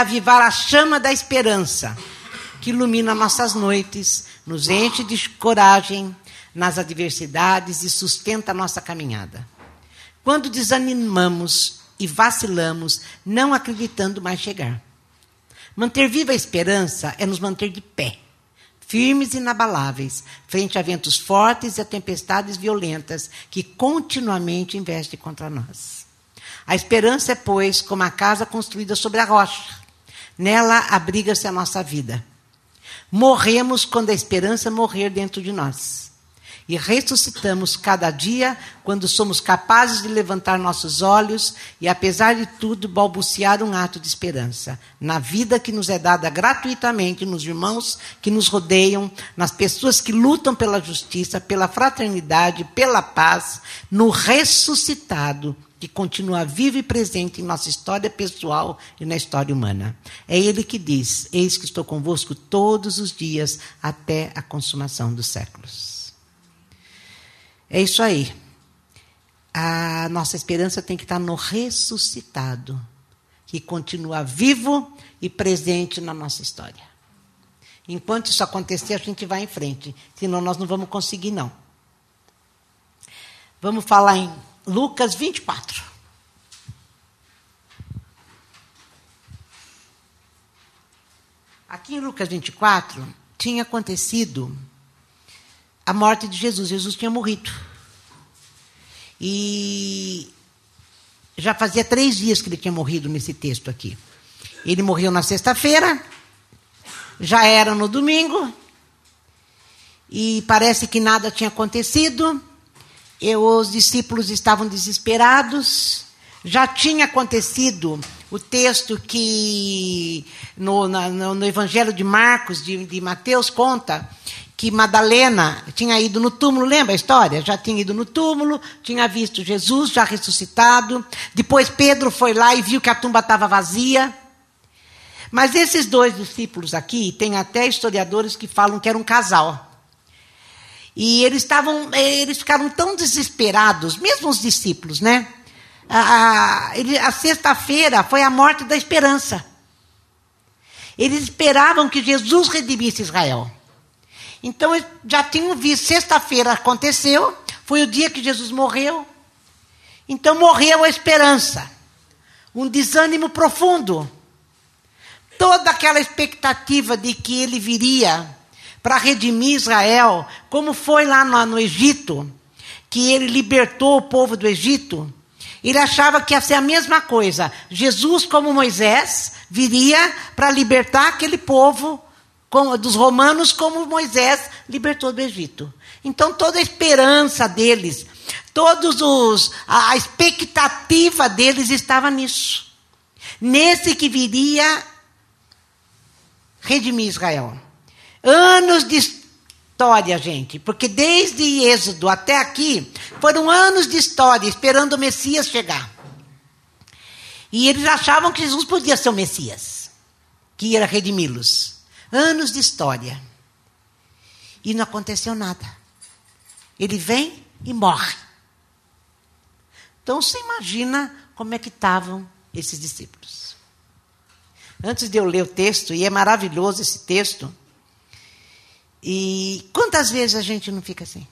avivar a chama da esperança que ilumina nossas noites, nos enche de coragem nas adversidades e sustenta a nossa caminhada. Quando desanimamos e vacilamos, não acreditando mais chegar. Manter viva a esperança é nos manter de pé, firmes e inabaláveis, frente a ventos fortes e a tempestades violentas que continuamente investem contra nós. A esperança é, pois, como a casa construída sobre a rocha. Nela abriga-se a nossa vida. Morremos quando a esperança morrer dentro de nós. E ressuscitamos cada dia quando somos capazes de levantar nossos olhos e, apesar de tudo, balbuciar um ato de esperança na vida que nos é dada gratuitamente, nos irmãos que nos rodeiam, nas pessoas que lutam pela justiça, pela fraternidade, pela paz, no ressuscitado que continua vivo e presente em nossa história pessoal e na história humana. É Ele que diz: Eis que estou convosco todos os dias até a consumação dos séculos. É isso aí. A nossa esperança tem que estar no ressuscitado, que continua vivo e presente na nossa história. Enquanto isso acontecer, a gente vai em frente, senão nós não vamos conseguir, não. Vamos falar em Lucas 24. Aqui em Lucas 24 tinha acontecido a morte de Jesus. Jesus tinha morrido. E já fazia três dias que ele tinha morrido nesse texto aqui. Ele morreu na sexta-feira, já era no domingo, e parece que nada tinha acontecido. E os discípulos estavam desesperados. Já tinha acontecido o texto que no, na, no Evangelho de Marcos, de, de Mateus, conta que Madalena tinha ido no túmulo, lembra a história? Já tinha ido no túmulo, tinha visto Jesus já ressuscitado. Depois Pedro foi lá e viu que a tumba estava vazia. Mas esses dois discípulos aqui, tem até historiadores que falam que era um casal. E eles estavam, eles ficaram tão desesperados, mesmo os discípulos, né? A, a, a sexta-feira foi a morte da esperança. Eles esperavam que Jesus redimisse Israel. Então, já tinham visto, sexta-feira aconteceu, foi o dia que Jesus morreu. Então, morreu a esperança. Um desânimo profundo. Toda aquela expectativa de que ele viria para redimir Israel, como foi lá no, no Egito, que ele libertou o povo do Egito. Ele achava que ia ser a mesma coisa. Jesus, como Moisés, viria para libertar aquele povo dos romanos, como Moisés libertou do Egito. Então toda a esperança deles, todos os a expectativa deles estava nisso. Nesse que viria redimir Israel. Anos de história, gente, porque desde Êxodo até aqui foram anos de história esperando o Messias chegar. E eles achavam que Jesus podia ser o Messias, que ia redimi-los. Anos de história. E não aconteceu nada. Ele vem e morre. Então você imagina como é que estavam esses discípulos. Antes de eu ler o texto, e é maravilhoso esse texto, e quantas vezes a gente não fica assim?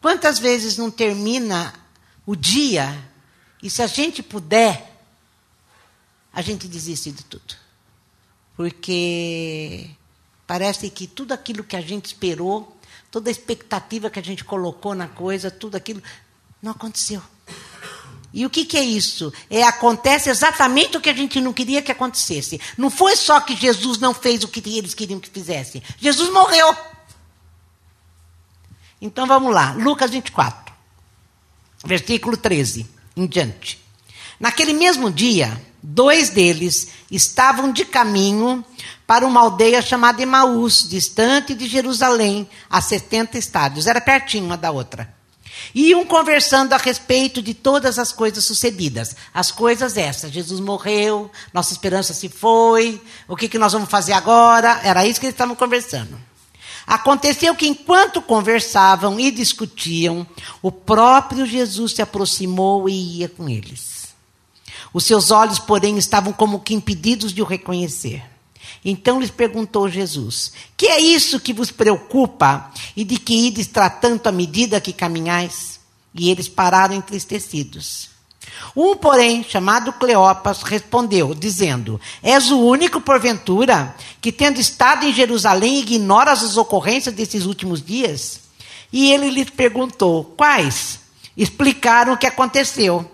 Quantas vezes não termina o dia e se a gente puder, a gente desiste de tudo? Porque parece que tudo aquilo que a gente esperou, toda a expectativa que a gente colocou na coisa, tudo aquilo, não aconteceu. E o que, que, é isso? É acontece exatamente o que a gente não queria que acontecesse. Não foi só que Jesus não fez o que eles queriam que fizesse. Jesus morreu. Então vamos lá, Lucas 24, versículo 13 em diante. Naquele mesmo dia, dois deles estavam de caminho para uma aldeia chamada Emaús, distante de Jerusalém, a 70 estádios. Era pertinho uma da outra. Iam conversando a respeito de todas as coisas sucedidas. As coisas essas. Jesus morreu, nossa esperança se foi, o que, que nós vamos fazer agora? Era isso que eles estavam conversando. Aconteceu que enquanto conversavam e discutiam, o próprio Jesus se aproximou e ia com eles. Os seus olhos, porém, estavam como que impedidos de o reconhecer. Então lhes perguntou Jesus: Que é isso que vos preocupa e de que ides tratando à medida que caminhais? E eles pararam entristecidos. Um, porém, chamado Cleopas, respondeu, dizendo: És o único, porventura, que, tendo estado em Jerusalém, ignoras as ocorrências desses últimos dias? E ele lhe perguntou: Quais? Explicaram o que aconteceu.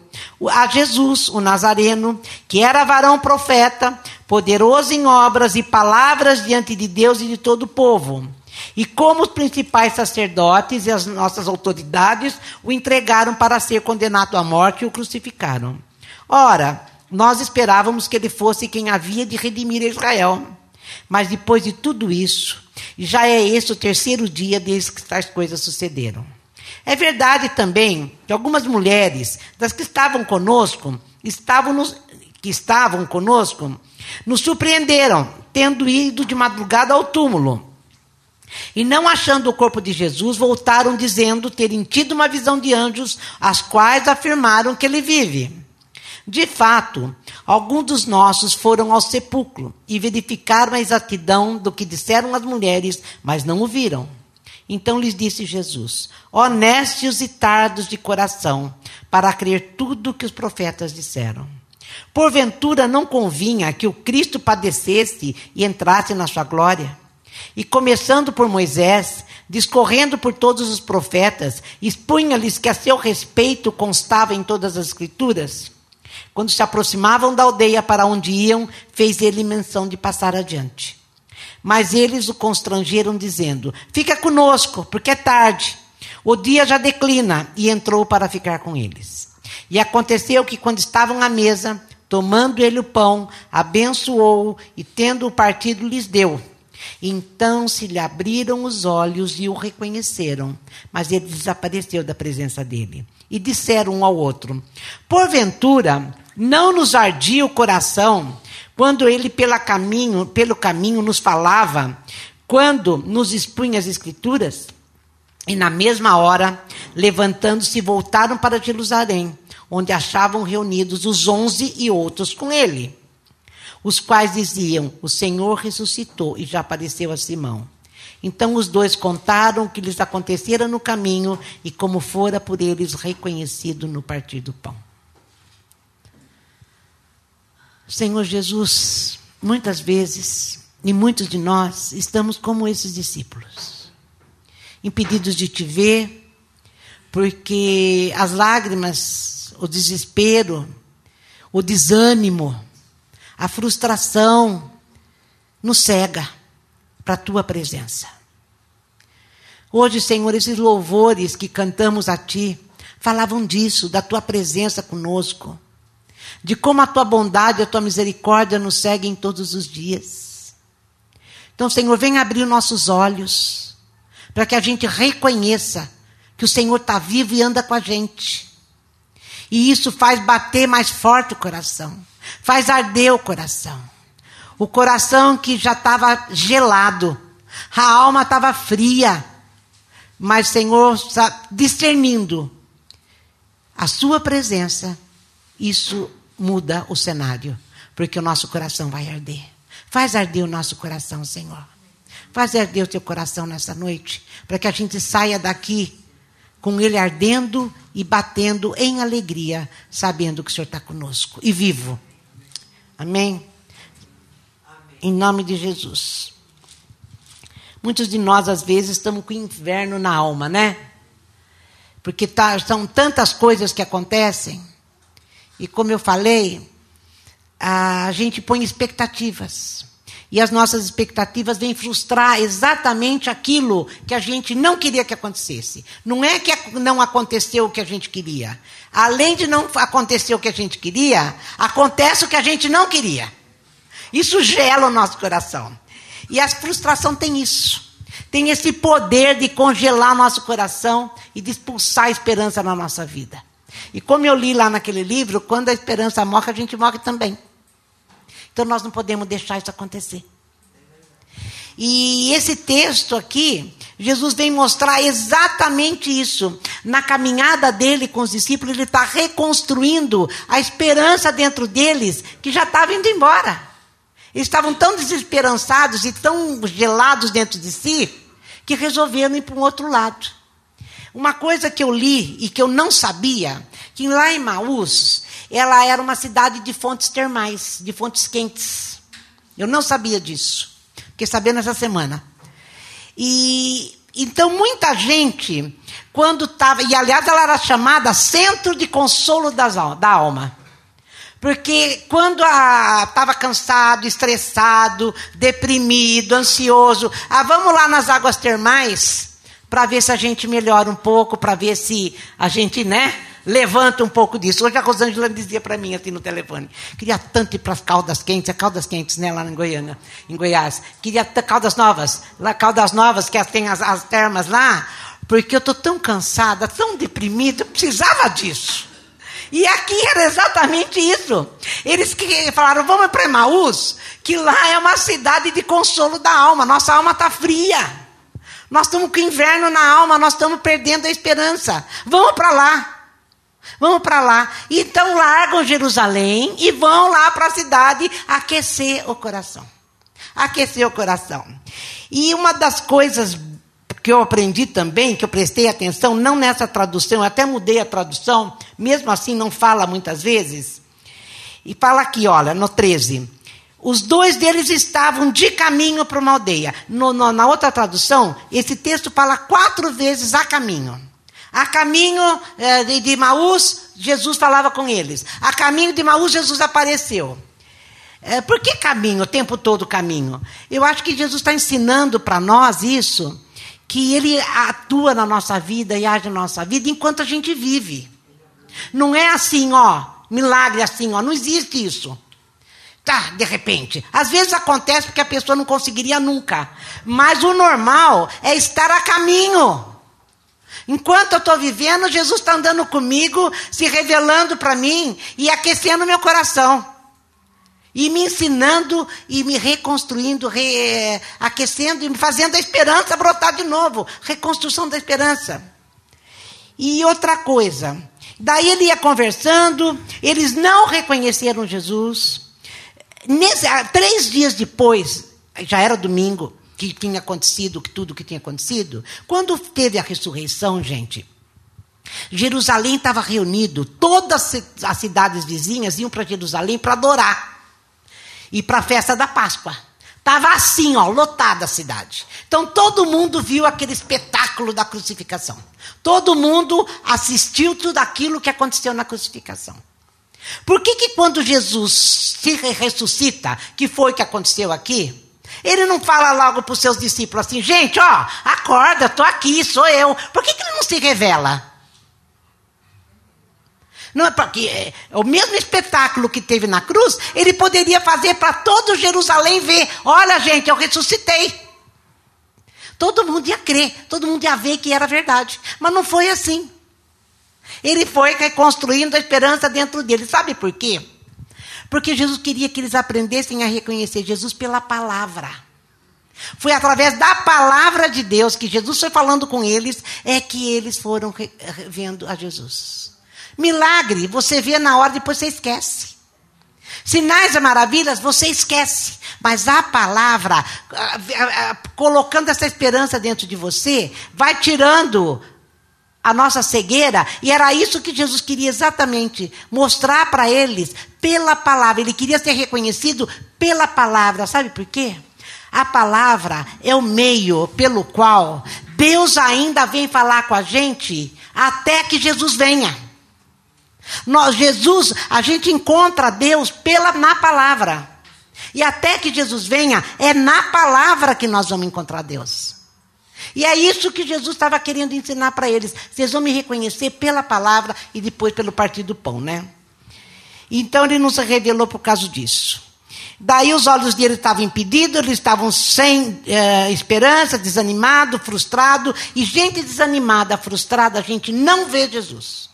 A Jesus, o Nazareno, que era varão profeta, poderoso em obras e palavras diante de Deus e de todo o povo. E como os principais sacerdotes e as nossas autoridades o entregaram para ser condenado à morte e o crucificaram. Ora, nós esperávamos que ele fosse quem havia de redimir Israel. Mas depois de tudo isso, já é esse o terceiro dia desde que tais coisas sucederam. É verdade também que algumas mulheres das que estavam conosco, estavam nos, que estavam conosco, nos surpreenderam, tendo ido de madrugada ao túmulo. E não achando o corpo de Jesus, voltaram dizendo terem tido uma visão de anjos, as quais afirmaram que ele vive. De fato, alguns dos nossos foram ao sepulcro e verificaram a exatidão do que disseram as mulheres, mas não o viram. Então lhes disse Jesus: Honestos e tardos de coração, para crer tudo o que os profetas disseram. Porventura não convinha que o Cristo padecesse e entrasse na sua glória? E começando por Moisés, discorrendo por todos os profetas, expunha-lhes que a seu respeito constava em todas as Escrituras. Quando se aproximavam da aldeia para onde iam, fez ele menção de passar adiante. Mas eles o constrangeram, dizendo: Fica conosco, porque é tarde. O dia já declina, e entrou para ficar com eles. E aconteceu que, quando estavam à mesa, tomando ele o pão, abençoou e, tendo o partido, lhes deu. Então se lhe abriram os olhos e o reconheceram, mas ele desapareceu da presença dele. E disseram um ao outro: Porventura, não nos ardia o coração quando ele pela caminho, pelo caminho nos falava, quando nos expunha as escrituras? E na mesma hora, levantando-se, voltaram para Jerusalém, onde achavam reunidos os onze e outros com ele os quais diziam: O Senhor ressuscitou e já apareceu a Simão. Então os dois contaram o que lhes acontecera no caminho e como fora por eles reconhecido no partir do pão. Senhor Jesus, muitas vezes, e muitos de nós, estamos como esses discípulos, impedidos de te ver, porque as lágrimas, o desespero, o desânimo, a frustração nos cega para a tua presença. Hoje, Senhor, esses louvores que cantamos a ti falavam disso, da tua presença conosco, de como a tua bondade, a tua misericórdia nos seguem todos os dias. Então, Senhor, vem abrir nossos olhos para que a gente reconheça que o Senhor está vivo e anda com a gente. E isso faz bater mais forte o coração faz arder o coração. O coração que já estava gelado, a alma estava fria, mas Senhor está discernindo a Sua presença, isso muda o cenário, porque o nosso coração vai arder. Faz arder o nosso coração, Senhor. Faz arder o teu coração nessa noite, para que a gente saia daqui com ele ardendo e batendo em alegria, sabendo que o Senhor está conosco e vivo. Amém? Amém? Em nome de Jesus. Muitos de nós, às vezes, estamos com inverno na alma, né? Porque tá, são tantas coisas que acontecem. E como eu falei, a gente põe expectativas. E as nossas expectativas vêm frustrar exatamente aquilo que a gente não queria que acontecesse. Não é que não aconteceu o que a gente queria. Além de não acontecer o que a gente queria, acontece o que a gente não queria. Isso gela o nosso coração. E a frustração tem isso. Tem esse poder de congelar nosso coração e de expulsar a esperança na nossa vida. E como eu li lá naquele livro, quando a esperança morre, a gente morre também. Então nós não podemos deixar isso acontecer. E esse texto aqui Jesus vem mostrar exatamente isso. Na caminhada dele com os discípulos, ele está reconstruindo a esperança dentro deles que já estava indo embora. Eles estavam tão desesperançados e tão gelados dentro de si que resolveram ir para um outro lado. Uma coisa que eu li e que eu não sabia, que lá em Maús, ela era uma cidade de fontes termais, de fontes quentes. Eu não sabia disso. Fiquei sabendo essa semana. E então muita gente, quando estava. E aliás, ela era chamada Centro de Consolo das, da Alma. Porque quando estava cansado, estressado, deprimido, ansioso, ah, vamos lá nas águas termais para ver se a gente melhora um pouco, para ver se a gente, né, levanta um pouco disso. Hoje a Rosângela dizia para mim assim no telefone, queria tanto ir para as Caldas Quentes, é Caldas Quentes, né, lá em Goiânia, em Goiás. Queria Caldas Novas, lá Caldas Novas, que tem as, as termas lá, porque eu estou tão cansada, tão deprimida, eu precisava disso. E aqui era exatamente isso. Eles que falaram, vamos para Emaús, que lá é uma cidade de consolo da alma. Nossa alma está fria. Nós estamos com inverno na alma, nós estamos perdendo a esperança. Vamos para lá. Vamos para lá. Então largam Jerusalém e vão lá para a cidade aquecer o coração. Aquecer o coração. E uma das coisas que eu aprendi também, que eu prestei atenção, não nessa tradução, eu até mudei a tradução, mesmo assim não fala muitas vezes. E fala aqui, olha, no 13. Os dois deles estavam de caminho para uma aldeia. No, no, na outra tradução, esse texto fala quatro vezes a caminho. A caminho eh, de, Maús, Jesus falava com eles. A caminho de Maús, Jesus apareceu. Eh, por que caminho, o tempo todo caminho? Eu acho que Jesus está ensinando para nós isso, que ele atua na nossa vida e age na nossa vida enquanto a gente vive. Não é assim, ó, milagre assim, ó, não existe isso. Tá, de repente. Às vezes acontece porque a pessoa não conseguiria nunca. Mas o normal é estar a caminho. Enquanto eu estou vivendo, Jesus está andando comigo, se revelando para mim e aquecendo meu coração. E me ensinando e me reconstruindo, re, aquecendo e me fazendo a esperança brotar de novo. Reconstrução da esperança. E outra coisa. Daí ele ia conversando, eles não reconheceram Jesus. Nesse, três dias depois, já era domingo, que tinha acontecido, tudo que tinha acontecido, quando teve a ressurreição, gente, Jerusalém estava reunido, todas as cidades vizinhas iam para Jerusalém para adorar. E para a festa da Páscoa. Estava assim, ó, lotada a cidade. Então todo mundo viu aquele espetáculo da crucificação. Todo mundo assistiu tudo aquilo que aconteceu na crucificação. Por que, que quando Jesus se ressuscita, que foi o que aconteceu aqui, ele não fala logo para os seus discípulos assim, gente, ó, acorda, estou aqui, sou eu. Por que, que ele não se revela? Não é porque é, o mesmo espetáculo que teve na cruz, ele poderia fazer para todo Jerusalém ver: olha, gente, eu ressuscitei. Todo mundo ia crer, todo mundo ia ver que era verdade. Mas não foi assim. Ele foi reconstruindo a esperança dentro dele. Sabe por quê? Porque Jesus queria que eles aprendessem a reconhecer Jesus pela palavra. Foi através da palavra de Deus que Jesus foi falando com eles, é que eles foram vendo a Jesus. Milagre, você vê na hora, depois você esquece. Sinais e maravilhas, você esquece. Mas a palavra, colocando essa esperança dentro de você, vai tirando a nossa cegueira, e era isso que Jesus queria exatamente mostrar para eles pela palavra. Ele queria ser reconhecido pela palavra. Sabe por quê? A palavra é o meio pelo qual Deus ainda vem falar com a gente até que Jesus venha. Nós, Jesus, a gente encontra Deus pela na palavra. E até que Jesus venha, é na palavra que nós vamos encontrar Deus. E é isso que Jesus estava querendo ensinar para eles. Vocês vão me reconhecer pela palavra e depois pelo partir do pão, né? Então ele não se revelou por causa disso. Daí os olhos dele estavam impedidos, eles estavam sem eh, esperança, desanimado, frustrado. E gente desanimada, frustrada, a gente não vê Jesus.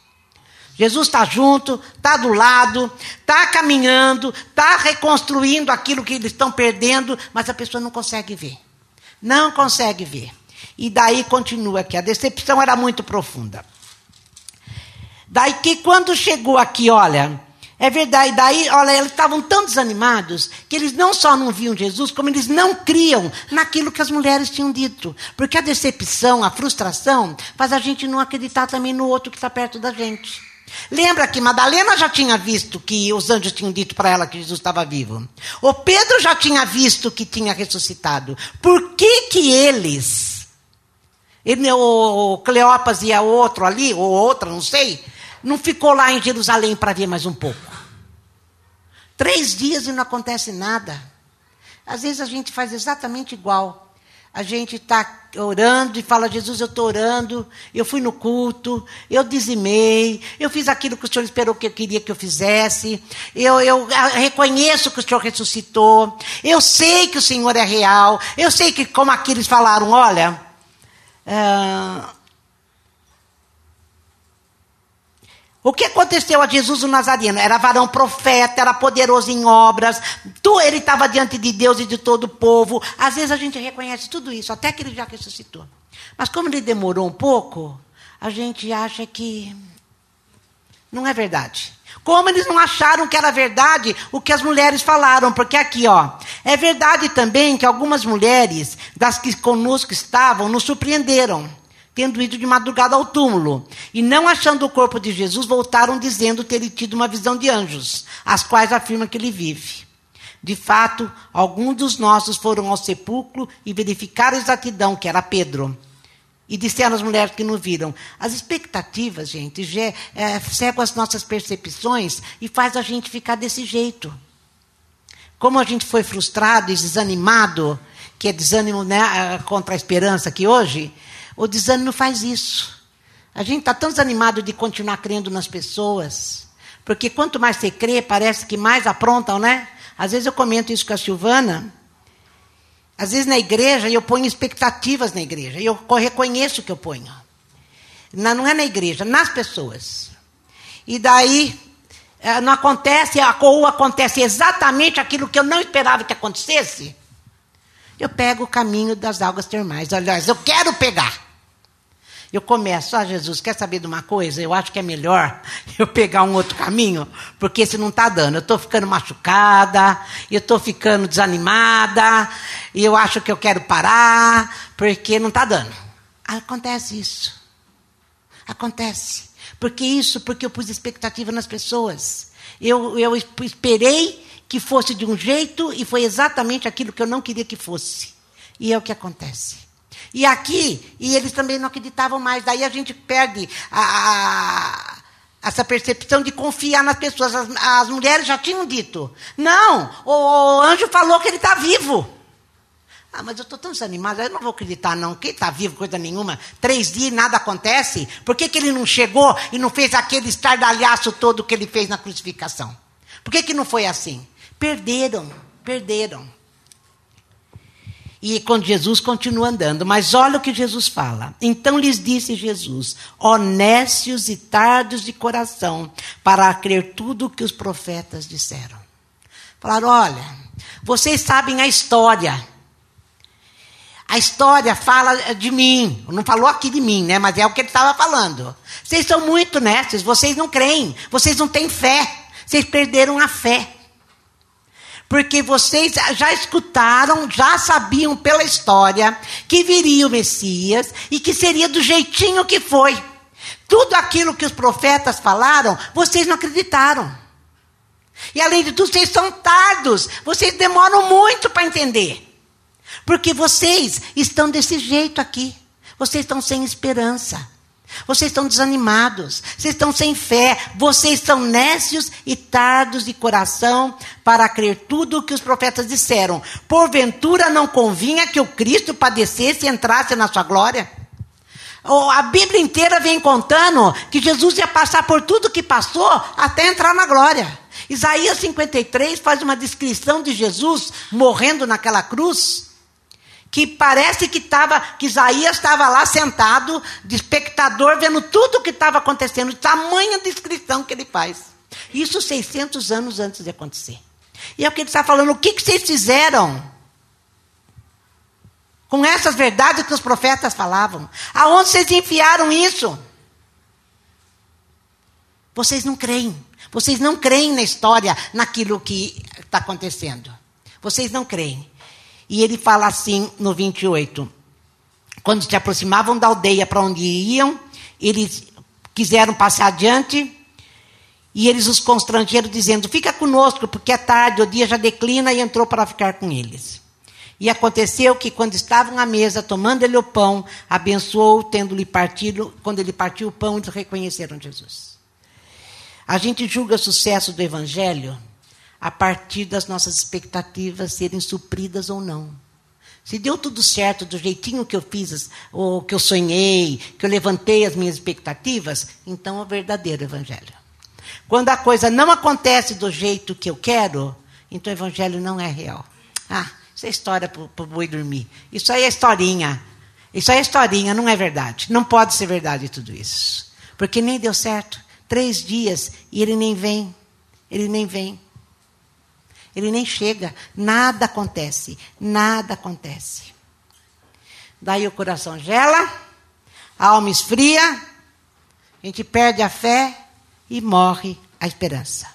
Jesus está junto, está do lado, está caminhando, está reconstruindo aquilo que eles estão perdendo, mas a pessoa não consegue ver. Não consegue ver. E daí continua aqui. A decepção era muito profunda. Daí que quando chegou aqui, olha, é verdade, daí, olha, eles estavam tão desanimados que eles não só não viam Jesus, como eles não criam naquilo que as mulheres tinham dito. Porque a decepção, a frustração, faz a gente não acreditar também no outro que está perto da gente. Lembra que Madalena já tinha visto que os anjos tinham dito para ela que Jesus estava vivo. O Pedro já tinha visto que tinha ressuscitado. Por que que eles, ele, o Cleopas e a outro ali, ou outra, não sei, não ficou lá em Jerusalém para ver mais um pouco. Três dias e não acontece nada. Às vezes a gente faz exatamente igual. A gente está orando e fala, Jesus, eu estou orando, eu fui no culto, eu dizimei, eu fiz aquilo que o Senhor esperou que eu queria que eu fizesse, eu, eu reconheço que o Senhor ressuscitou, eu sei que o Senhor é real, eu sei que, como aqueles falaram, olha, uh, O que aconteceu a Jesus o Nazareno? Era varão profeta, era poderoso em obras, ele estava diante de Deus e de todo o povo. Às vezes a gente reconhece tudo isso, até que ele já ressuscitou. Mas como ele demorou um pouco, a gente acha que não é verdade. Como eles não acharam que era verdade o que as mulheres falaram, porque aqui, ó, é verdade também que algumas mulheres das que conosco estavam nos surpreenderam tendo ido de madrugada ao túmulo, e não achando o corpo de Jesus, voltaram dizendo ter tido uma visão de anjos, as quais afirmam que ele vive. De fato, alguns dos nossos foram ao sepulcro e verificaram a exatidão, que era Pedro. E disseram às mulheres que não viram. As expectativas, gente, é, cegam as nossas percepções e faz a gente ficar desse jeito. Como a gente foi frustrado e desanimado, que é desânimo né, contra a esperança aqui hoje, o desânimo faz isso. A gente está tão desanimado de continuar crendo nas pessoas. Porque quanto mais você crê, parece que mais aprontam, né? Às vezes eu comento isso com a Silvana. Às vezes na igreja eu ponho expectativas na igreja. E eu reconheço o que eu ponho. Não é na igreja, nas pessoas. E daí eh, não acontece, ou acontece exatamente aquilo que eu não esperava que acontecesse eu pego o caminho das águas termais. Aliás, eu quero pegar. Eu começo, ah, Jesus, quer saber de uma coisa? Eu acho que é melhor eu pegar um outro caminho, porque esse não está dando. Eu estou ficando machucada, eu estou ficando desanimada, e eu acho que eu quero parar, porque não está dando. Acontece isso. Acontece. Porque isso, porque eu pus expectativa nas pessoas. Eu, eu esperei que fosse de um jeito e foi exatamente aquilo que eu não queria que fosse. E é o que acontece. E aqui, e eles também não acreditavam mais. Daí a gente perde a, a, essa percepção de confiar nas pessoas. As, as mulheres já tinham dito: não, o, o anjo falou que ele está vivo. Ah, mas eu estou tão desanimada, eu não vou acreditar, não. Quem está vivo, coisa nenhuma. Três dias e nada acontece. Por que, que ele não chegou e não fez aquele estardalhaço todo que ele fez na crucificação? Por que, que não foi assim? Perderam, perderam. E quando Jesus continua andando, mas olha o que Jesus fala. Então lhes disse Jesus: honestos e tardos de coração, para crer tudo o que os profetas disseram. Falaram: olha, vocês sabem a história. A história fala de mim. Não falou aqui de mim, né? Mas é o que ele estava falando. Vocês são muito honestos, vocês não creem, vocês não têm fé. Vocês perderam a fé porque vocês já escutaram, já sabiam pela história que viria o Messias e que seria do jeitinho que foi. Tudo aquilo que os profetas falaram, vocês não acreditaram. E além de tudo, vocês são tardos, vocês demoram muito para entender. Porque vocês estão desse jeito aqui. Vocês estão sem esperança. Vocês estão desanimados, vocês estão sem fé, vocês são nécios e tardos de coração para crer tudo o que os profetas disseram. Porventura não convinha que o Cristo padecesse e entrasse na sua glória? A Bíblia inteira vem contando que Jesus ia passar por tudo que passou até entrar na glória. Isaías 53 faz uma descrição de Jesus morrendo naquela cruz que parece que estava, que Isaías estava lá sentado, de espectador, vendo tudo o que estava acontecendo, tamanha descrição que ele faz. Isso 600 anos antes de acontecer. E é o que ele está falando, o que, que vocês fizeram Com essas verdades que os profetas falavam. Aonde vocês enfiaram isso? Vocês não creem. Vocês não creem na história, naquilo que está acontecendo. Vocês não creem. E ele fala assim no 28. Quando se aproximavam da aldeia para onde iam, eles quiseram passar adiante e eles os constrangeram, dizendo: Fica conosco, porque é tarde, o dia já declina, e entrou para ficar com eles. E aconteceu que, quando estavam à mesa, tomando ele o pão, abençoou, tendo-lhe partido, quando ele partiu o pão, eles reconheceram Jesus. A gente julga o sucesso do Evangelho a partir das nossas expectativas serem supridas ou não. Se deu tudo certo do jeitinho que eu fiz, ou que eu sonhei, que eu levantei as minhas expectativas, então é o verdadeiro Evangelho. Quando a coisa não acontece do jeito que eu quero, então o Evangelho não é real. Ah, isso é história para o boi dormir. Isso aí é historinha. Isso aí é historinha, não é verdade. Não pode ser verdade tudo isso. Porque nem deu certo. Três dias e ele nem vem. Ele nem vem. Ele nem chega, nada acontece, nada acontece. Daí o coração gela, a alma esfria, a gente perde a fé e morre a esperança.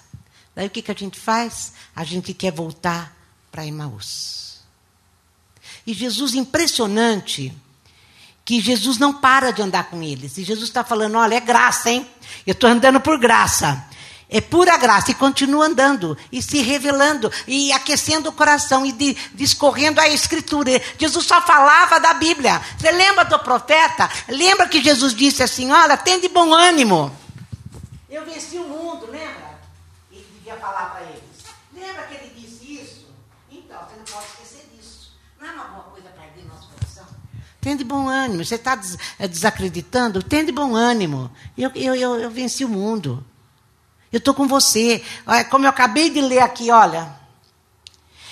Daí o que, que a gente faz? A gente quer voltar para Emaús. E Jesus, impressionante, que Jesus não para de andar com eles. E Jesus está falando: olha, é graça, hein? Eu estou andando por graça. É pura graça e continua andando e se revelando e aquecendo o coração e de, discorrendo a escritura. Jesus só falava da Bíblia. Você lembra do profeta? Lembra que Jesus disse assim: Olha, tem de bom ânimo. Eu venci o mundo, lembra? Ele devia falar para eles. Lembra que ele disse isso? Então, você não pode esquecer disso. Não é uma boa coisa para abrir nosso coração. Tem de bom ânimo. Você está des desacreditando? Tem de bom ânimo. Eu, eu, eu, eu venci o mundo. Eu estou com você. Como eu acabei de ler aqui, olha.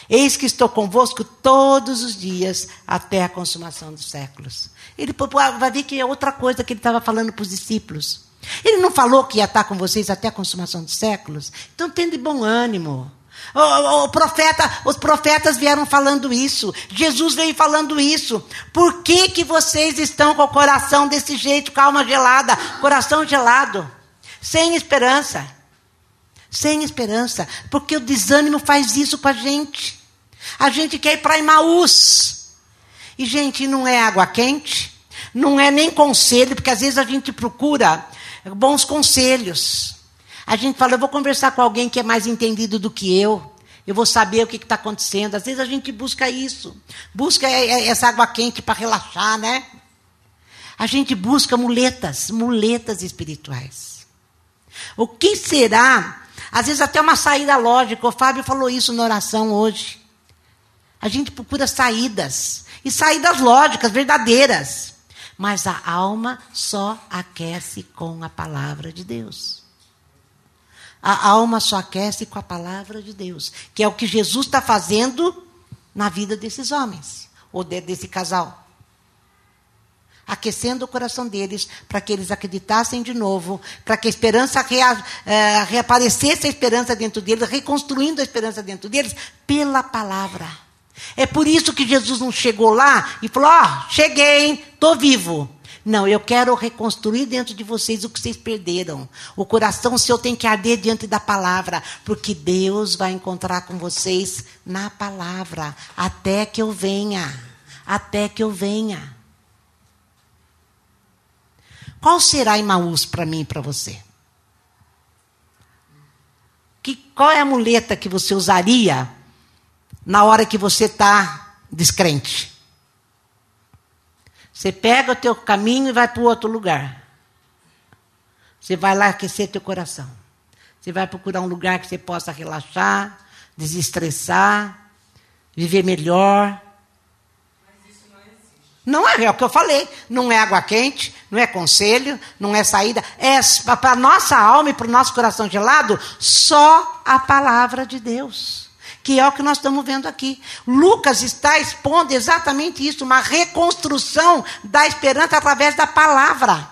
Eis que estou convosco todos os dias até a consumação dos séculos. Ele vai ver que é outra coisa que ele estava falando para os discípulos. Ele não falou que ia estar com vocês até a consumação dos séculos? Então, tem de bom ânimo. O, o, profeta, os profetas vieram falando isso. Jesus veio falando isso. Por que, que vocês estão com o coração desse jeito, calma gelada, coração gelado, sem esperança? Sem esperança, porque o desânimo faz isso com a gente. A gente quer ir para Imaús. E, gente, não é água quente, não é nem conselho, porque às vezes a gente procura bons conselhos. A gente fala, eu vou conversar com alguém que é mais entendido do que eu. Eu vou saber o que está acontecendo. Às vezes a gente busca isso. Busca essa água quente para relaxar, né? A gente busca muletas, muletas espirituais. O que será às vezes até uma saída lógica. O Fábio falou isso na oração hoje. A gente procura saídas. E saídas lógicas, verdadeiras. Mas a alma só aquece com a palavra de Deus. A alma só aquece com a palavra de Deus. Que é o que Jesus está fazendo na vida desses homens. Ou desse casal aquecendo o coração deles, para que eles acreditassem de novo, para que a esperança rea, é, reaparecesse a esperança dentro deles, reconstruindo a esperança dentro deles, pela palavra. É por isso que Jesus não chegou lá e falou: Ó, oh, cheguei, estou vivo. Não, eu quero reconstruir dentro de vocês o que vocês perderam. O coração seu tem que arder diante da palavra, porque Deus vai encontrar com vocês na palavra, até que eu venha. Até que eu venha. Qual será Emaús para mim e para você? Que, qual é a muleta que você usaria na hora que você está descrente? Você pega o teu caminho e vai para o outro lugar. Você vai lá aquecer teu coração. Você vai procurar um lugar que você possa relaxar, desestressar, viver melhor. Não é, é o que eu falei. Não é água quente, não é conselho, não é saída. É para a nossa alma e para o nosso coração gelado, só a palavra de Deus. Que é o que nós estamos vendo aqui. Lucas está expondo exatamente isso, uma reconstrução da esperança através da palavra.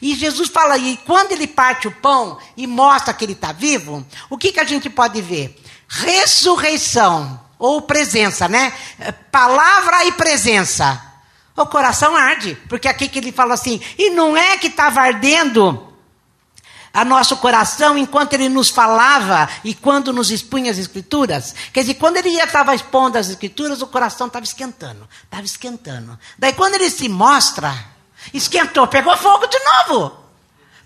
E Jesus fala aí, quando ele parte o pão e mostra que ele está vivo, o que, que a gente pode ver? Ressurreição ou presença, né? Palavra e presença. O coração arde, porque aqui que ele fala assim, e não é que estava ardendo a nosso coração enquanto ele nos falava e quando nos expunha as escrituras. Quer dizer, quando ele estava expondo as escrituras, o coração estava esquentando, estava esquentando. Daí quando ele se mostra, esquentou, pegou fogo de novo.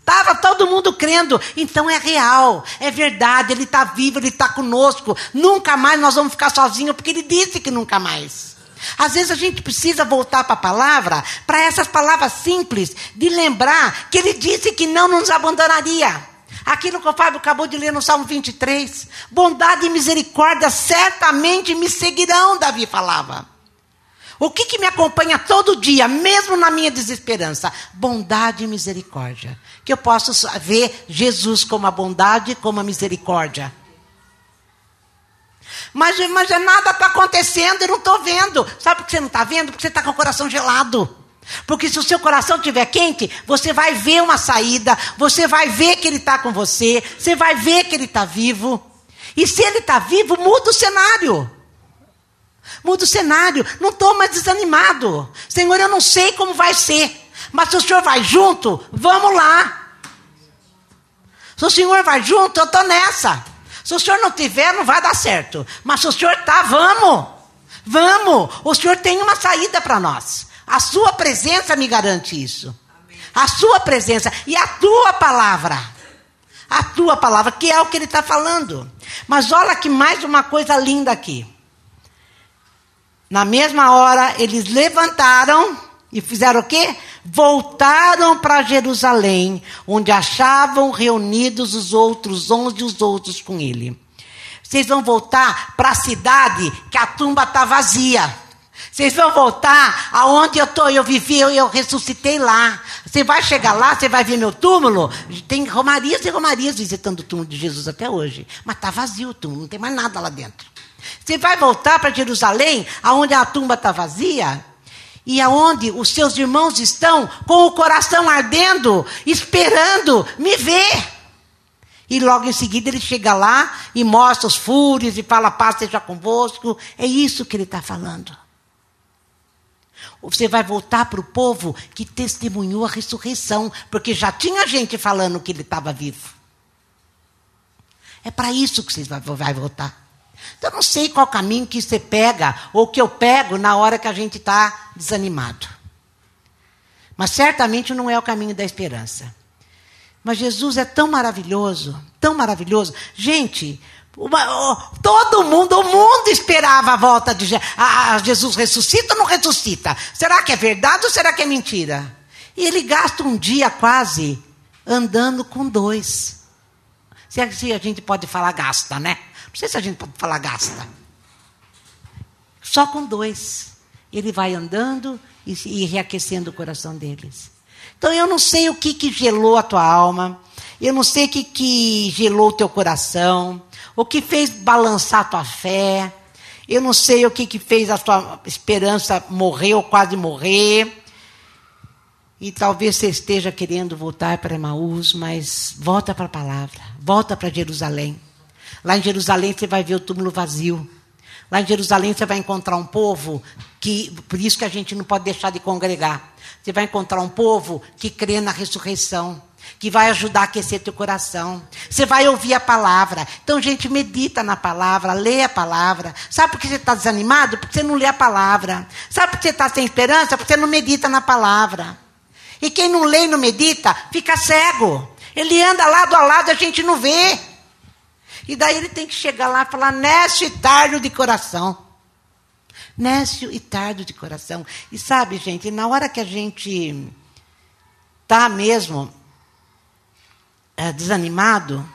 Estava todo mundo crendo, então é real, é verdade, Ele está vivo, Ele está conosco. Nunca mais nós vamos ficar sozinhos, porque Ele disse que nunca mais. Às vezes a gente precisa voltar para a palavra, para essas palavras simples, de lembrar que Ele disse que não nos abandonaria. Aquilo que o Fábio acabou de ler no Salmo 23. Bondade e misericórdia certamente me seguirão, Davi falava. O que, que me acompanha todo dia, mesmo na minha desesperança? Bondade e misericórdia. Que eu possa ver Jesus como a bondade, como a misericórdia. Mas, mas nada está acontecendo, eu não estou vendo. Sabe por que você não está vendo? Porque você está com o coração gelado. Porque se o seu coração estiver quente, você vai ver uma saída, você vai ver que ele está com você, você vai ver que ele está vivo. E se ele está vivo, muda o cenário. Muda o cenário. Não estou mais desanimado. Senhor, eu não sei como vai ser. Mas se o Senhor vai junto, vamos lá. Se o Senhor vai junto, eu estou nessa. Se o Senhor não tiver, não vai dar certo. Mas se o Senhor está, vamos. Vamos. O Senhor tem uma saída para nós. A sua presença me garante isso. A sua presença e a tua palavra. A tua palavra, que é o que ele está falando. Mas olha que mais uma coisa linda aqui. Na mesma hora, eles levantaram e fizeram o quê? Voltaram para Jerusalém, onde achavam reunidos os outros onze os outros com ele. Vocês vão voltar para a cidade que a tumba está vazia. Vocês vão voltar aonde eu estou, eu vivi, eu, eu ressuscitei lá. Você vai chegar lá, você vai ver meu túmulo. Tem romarias e romarias visitando o túmulo de Jesus até hoje. Mas está vazio o túmulo, não tem mais nada lá dentro. Você vai voltar para Jerusalém, aonde a tumba está vazia, e aonde os seus irmãos estão com o coração ardendo, esperando me ver. E logo em seguida ele chega lá e mostra os fúrios e fala: paz seja convosco. É isso que ele está falando. Você vai voltar para o povo que testemunhou a ressurreição, porque já tinha gente falando que ele estava vivo. É para isso que você vai, voltar. Então, eu não sei qual caminho que você pega, ou que eu pego na hora que a gente está desanimado. Mas certamente não é o caminho da esperança. Mas Jesus é tão maravilhoso, tão maravilhoso. Gente, uma, todo mundo, o mundo esperava a volta de Jesus. Ah, Jesus ressuscita ou não ressuscita? Será que é verdade ou será que é mentira? E ele gasta um dia quase andando com dois. Se a gente pode falar gasta, né? Não sei se a gente pode falar gasta. Só com dois. Ele vai andando e, e reaquecendo o coração deles. Então eu não sei o que, que gelou a tua alma. Eu não sei o que, que gelou o teu coração. O que fez balançar a tua fé. Eu não sei o que, que fez a tua esperança morrer ou quase morrer. E talvez você esteja querendo voltar para Emaús, mas volta para a palavra, volta para Jerusalém. Lá em Jerusalém você vai ver o túmulo vazio. Lá em Jerusalém você vai encontrar um povo que, por isso que a gente não pode deixar de congregar. Você vai encontrar um povo que crê na ressurreição, que vai ajudar a aquecer teu coração. Você vai ouvir a palavra. Então, gente, medita na palavra, lê a palavra. Sabe por que você está desanimado? Porque você não lê a palavra. Sabe por que você está sem esperança? Porque você não medita na palavra. E quem não lê e não medita, fica cego. Ele anda lado a lado a gente não vê. E daí ele tem que chegar lá e falar, nécio e tardo de coração. Nécio e tardo de coração. E sabe, gente, na hora que a gente está mesmo é, desanimado,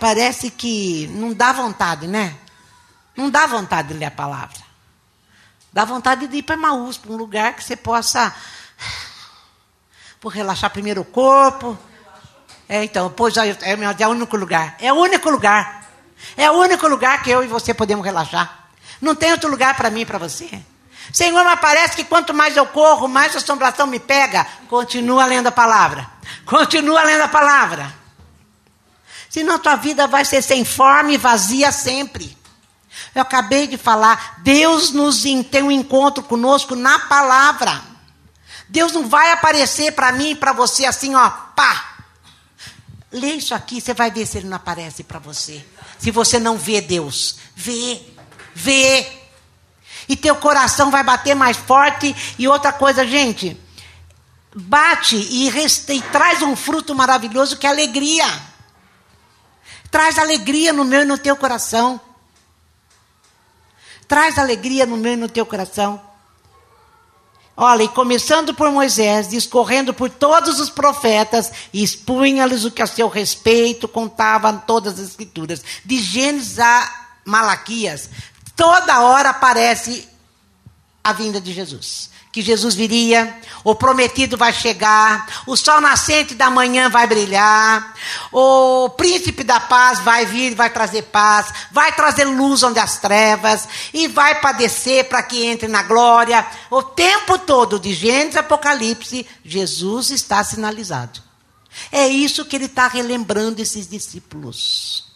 parece que não dá vontade, né? Não dá vontade de ler a palavra. Dá vontade de ir para Maús, para um lugar que você possa por relaxar primeiro o corpo, é, então, pois é, é, é o único lugar. É o único lugar. É o único lugar que eu e você podemos relaxar. Não tem outro lugar para mim e para você. Senhor, mas parece que quanto mais eu corro, mais assombração me pega. Continua lendo a palavra. Continua lendo a palavra. Senão a tua vida vai ser sem forma e vazia sempre. Eu acabei de falar, Deus nos tem um encontro conosco na palavra. Deus não vai aparecer para mim e para você assim, ó, pá. Lê isso aqui, você vai ver se ele não aparece para você. Se você não vê Deus, vê, vê. E teu coração vai bater mais forte. E outra coisa, gente, bate e, e traz um fruto maravilhoso que é alegria. Traz alegria no meu e no teu coração. Traz alegria no meu e no teu coração. Olha, e começando por Moisés, discorrendo por todos os profetas, expunha-lhes o que a seu respeito contavam todas as escrituras. De Gênesis a Malaquias, toda hora aparece a vinda de Jesus que Jesus viria, o prometido vai chegar, o sol nascente da manhã vai brilhar, o príncipe da paz vai vir, vai trazer paz, vai trazer luz onde as trevas, e vai padecer para que entre na glória. O tempo todo, de Gênesis Apocalipse, Jesus está sinalizado. É isso que ele está relembrando esses discípulos.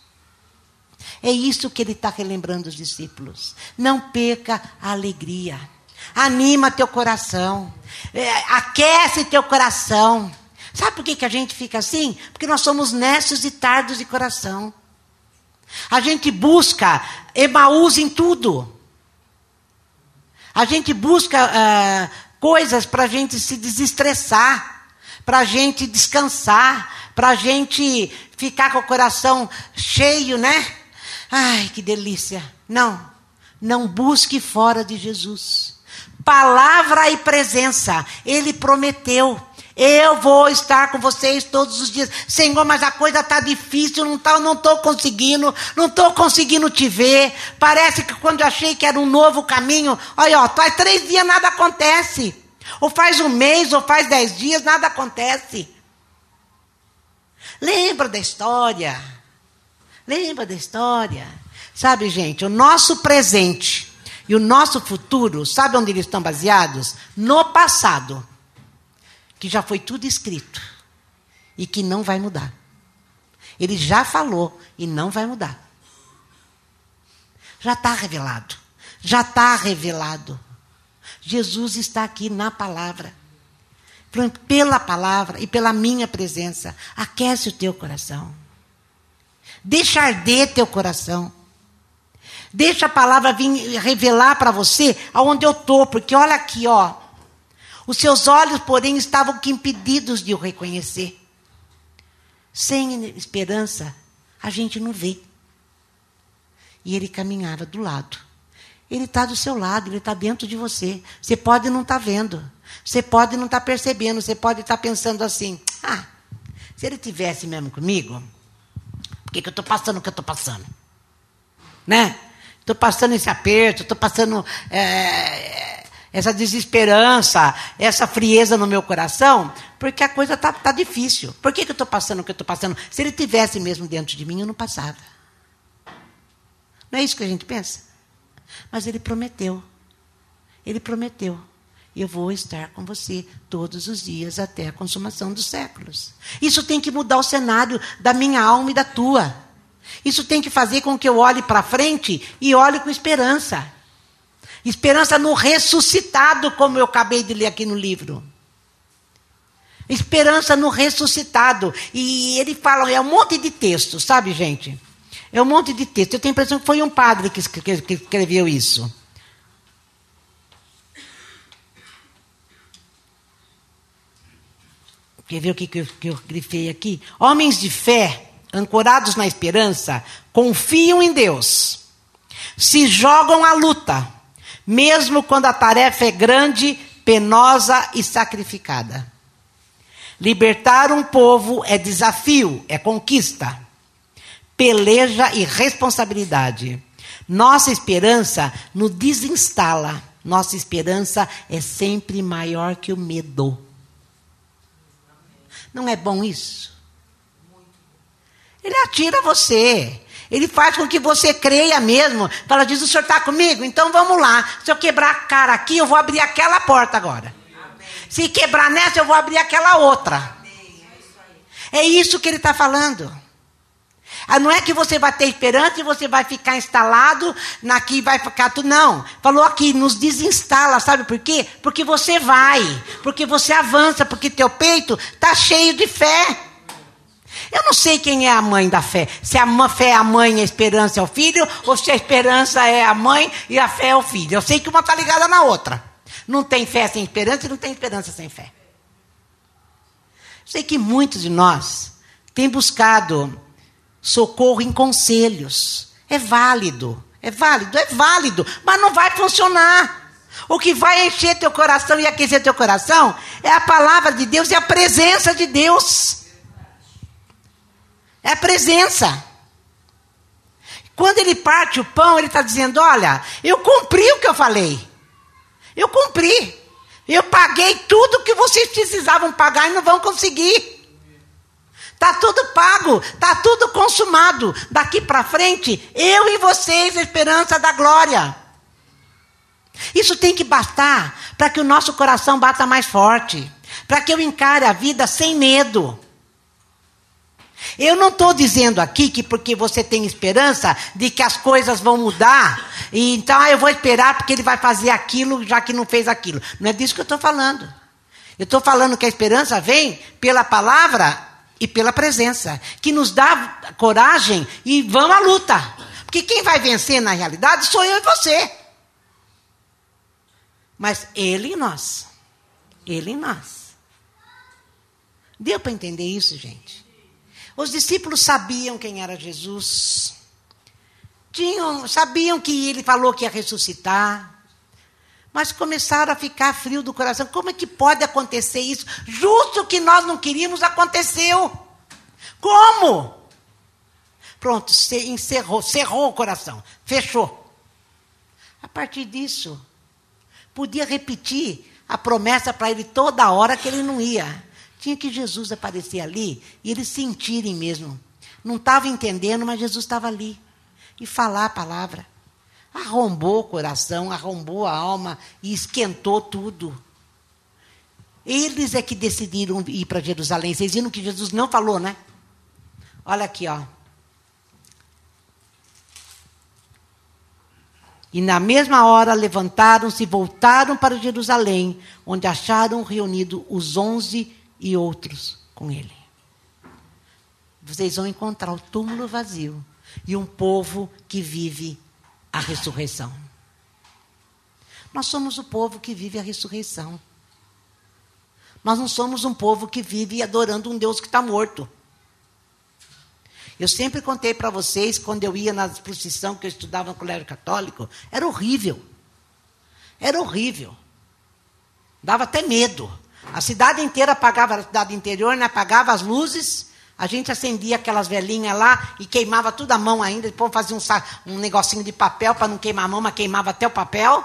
É isso que ele está relembrando os discípulos. Não perca a alegria. Anima teu coração. É, aquece teu coração. Sabe por que, que a gente fica assim? Porque nós somos nécios e tardos de coração. A gente busca Emaús em tudo. A gente busca uh, coisas para a gente se desestressar, para a gente descansar, para a gente ficar com o coração cheio, né? Ai, que delícia. Não, não busque fora de Jesus. Palavra e presença. Ele prometeu. Eu vou estar com vocês todos os dias. Senhor, mas a coisa está difícil, não tá, não estou conseguindo, não estou conseguindo te ver. Parece que quando eu achei que era um novo caminho, olha, ó, faz três dias nada acontece. Ou faz um mês, ou faz dez dias, nada acontece. Lembra da história. Lembra da história. Sabe, gente, o nosso presente e o nosso futuro, sabe onde eles estão baseados? No passado, que já foi tudo escrito e que não vai mudar. Ele já falou e não vai mudar. Já está revelado. Já está revelado. Jesus está aqui na palavra. Pela palavra e pela minha presença. Aquece o teu coração. Deixa arder teu coração. Deixa a palavra vir revelar para você aonde eu estou, porque olha aqui, ó. Os seus olhos, porém, estavam que impedidos de o reconhecer. Sem esperança, a gente não vê. E ele caminhava do lado. Ele está do seu lado, ele está dentro de você. Você pode não estar tá vendo. Você pode não estar tá percebendo. Você pode estar tá pensando assim: ah, se ele tivesse mesmo comigo, por que, que eu estou passando o que eu estou passando? Né? Estou passando esse aperto, estou passando é, essa desesperança, essa frieza no meu coração, porque a coisa está tá difícil. Por que, que eu estou passando o que eu estou passando? Se ele tivesse mesmo dentro de mim, eu não passava. Não é isso que a gente pensa? Mas ele prometeu. Ele prometeu. Eu vou estar com você todos os dias até a consumação dos séculos. Isso tem que mudar o cenário da minha alma e da tua. Isso tem que fazer com que eu olhe para frente e olhe com esperança. Esperança no ressuscitado, como eu acabei de ler aqui no livro. Esperança no ressuscitado. E ele fala, é um monte de texto, sabe, gente? É um monte de texto. Eu tenho a impressão que foi um padre que escreveu isso. Quer ver o que eu grifei aqui? Homens de fé ancorados na esperança, confiam em Deus, se jogam à luta, mesmo quando a tarefa é grande, penosa e sacrificada. Libertar um povo é desafio, é conquista, peleja e responsabilidade. Nossa esperança nos desinstala. Nossa esperança é sempre maior que o medo. Não é bom isso? Ele atira você. Ele faz com que você creia mesmo. Fala, diz, o senhor está comigo? Então vamos lá. Se eu quebrar a cara aqui, eu vou abrir aquela porta agora. Amém. Se quebrar nessa, eu vou abrir aquela outra. É isso que ele está falando. Ah, não é que você vai ter esperança e você vai ficar instalado naqui vai ficar tudo. Não. Falou aqui, nos desinstala, sabe por quê? Porque você vai, porque você avança, porque teu peito está cheio de fé. Eu não sei quem é a mãe da fé. Se a fé é a mãe e a esperança é o filho, ou se a esperança é a mãe e a fé é o filho. Eu sei que uma está ligada na outra. Não tem fé sem esperança e não tem esperança sem fé. Sei que muitos de nós têm buscado socorro em conselhos. É válido, é válido, é válido, mas não vai funcionar. O que vai encher teu coração e aquecer teu coração é a palavra de Deus e a presença de Deus. É a presença. Quando ele parte o pão, ele está dizendo: Olha, eu cumpri o que eu falei. Eu cumpri. Eu paguei tudo que vocês precisavam pagar e não vão conseguir. Está tudo pago, está tudo consumado. Daqui para frente, eu e vocês, a esperança da glória. Isso tem que bastar para que o nosso coração bata mais forte, para que eu encare a vida sem medo. Eu não estou dizendo aqui que porque você tem esperança de que as coisas vão mudar, e então ah, eu vou esperar porque ele vai fazer aquilo já que não fez aquilo. Não é disso que eu estou falando. Eu estou falando que a esperança vem pela palavra e pela presença, que nos dá coragem e vamos à luta. Porque quem vai vencer na realidade sou eu e você. Mas ele e nós. Ele e nós. Deu para entender isso, gente? Os discípulos sabiam quem era Jesus. Tinham, sabiam que ele falou que ia ressuscitar. Mas começaram a ficar frio do coração. Como é que pode acontecer isso? Justo o que nós não queríamos aconteceu. Como? Pronto, encerrou, cerrou o coração, fechou. A partir disso, podia repetir a promessa para ele toda hora que ele não ia. Tinha que Jesus aparecer ali e eles sentirem mesmo. Não estava entendendo, mas Jesus estava ali. E falar a palavra. Arrombou o coração, arrombou a alma e esquentou tudo. Eles é que decidiram ir para Jerusalém. Vocês viram que Jesus não falou, né? Olha aqui, ó. E na mesma hora levantaram-se e voltaram para Jerusalém, onde acharam reunidos os onze e outros com ele. Vocês vão encontrar o túmulo vazio e um povo que vive a ressurreição. Nós somos o povo que vive a ressurreição. Nós não somos um povo que vive adorando um Deus que está morto. Eu sempre contei para vocês, quando eu ia na procissão que eu estudava no colégio católico, era horrível. Era horrível. Dava até medo. A cidade inteira apagava, a cidade interior, né, apagava as luzes a gente acendia aquelas velhinhas lá e queimava tudo a mão ainda. Depois fazia um, um negocinho de papel para não queimar a mão, mas queimava até o papel.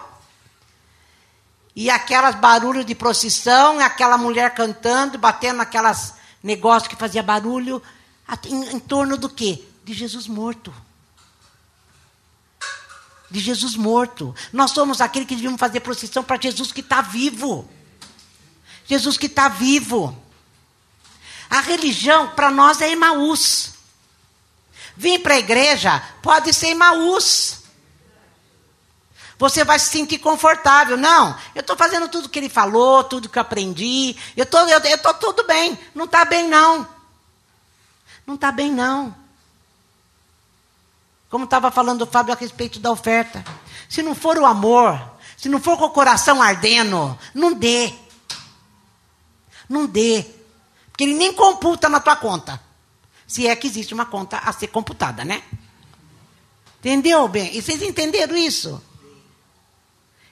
E aquelas barulhos de procissão, aquela mulher cantando, batendo aquelas negócios que fazia barulho. Em, em torno do quê? De Jesus morto. De Jesus morto. Nós somos aquele que devíamos fazer procissão para Jesus que está vivo. Jesus que está vivo. A religião, para nós, é Emaús. Vir para a igreja pode ser Emaús. Você vai se sentir confortável. Não, eu estou fazendo tudo que ele falou, tudo que eu aprendi. Eu tô, estou tudo bem. Não está bem, não. Não está bem, não. Como estava falando o Fábio a respeito da oferta. Se não for o amor, se não for com o coração ardendo, não dê. Não dê. Porque ele nem computa na tua conta. Se é que existe uma conta a ser computada, né? Entendeu bem? E vocês entenderam isso?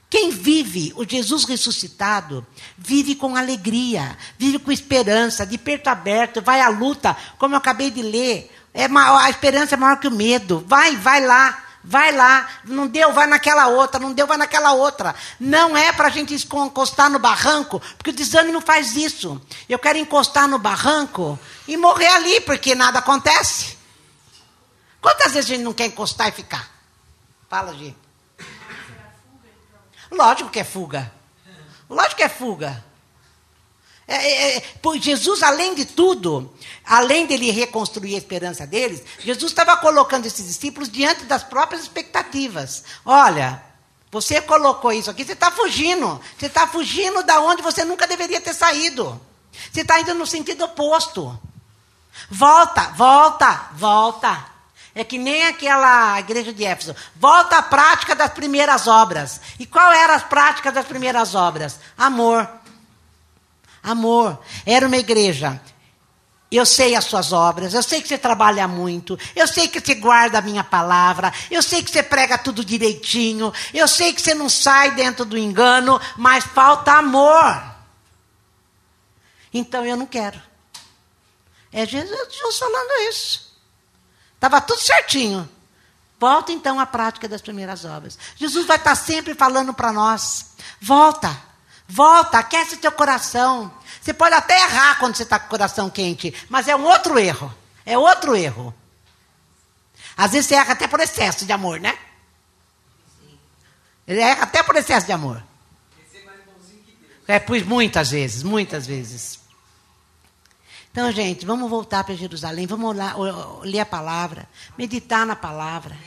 Quem vive o Jesus ressuscitado, vive com alegria, vive com esperança, de peito aberto, vai à luta, como eu acabei de ler. É maior, a esperança é maior que o medo. Vai, vai lá. Vai lá, não deu, vai naquela outra, não deu, vai naquela outra. Não é para a gente encostar no barranco, porque o desânimo faz isso. Eu quero encostar no barranco e morrer ali, porque nada acontece. Quantas vezes a gente não quer encostar e ficar? Fala, gente. Lógico que é fuga. Lógico que é fuga. É, é, é, Jesus, além de tudo, além dele reconstruir a esperança deles, Jesus estava colocando esses discípulos diante das próprias expectativas. Olha, você colocou isso aqui, você está fugindo. Você está fugindo da onde você nunca deveria ter saído. Você está indo no sentido oposto. Volta, volta, volta. É que nem aquela igreja de Éfeso. Volta à prática das primeiras obras. E qual era as práticas das primeiras obras? Amor. Amor. Era uma igreja. Eu sei as suas obras, eu sei que você trabalha muito, eu sei que você guarda a minha palavra, eu sei que você prega tudo direitinho, eu sei que você não sai dentro do engano, mas falta amor. Então eu não quero. É Jesus falando isso. Estava tudo certinho. Volta então à prática das primeiras obras. Jesus vai estar sempre falando para nós: volta, volta, aquece teu coração. Você pode até errar quando você está com o coração quente, mas é um outro erro. É outro erro. Às vezes você erra até por excesso de amor, né? Ele erra até por excesso de amor. É, pois muitas vezes, muitas vezes. Então, gente, vamos voltar para Jerusalém, vamos ler a palavra, meditar na palavra.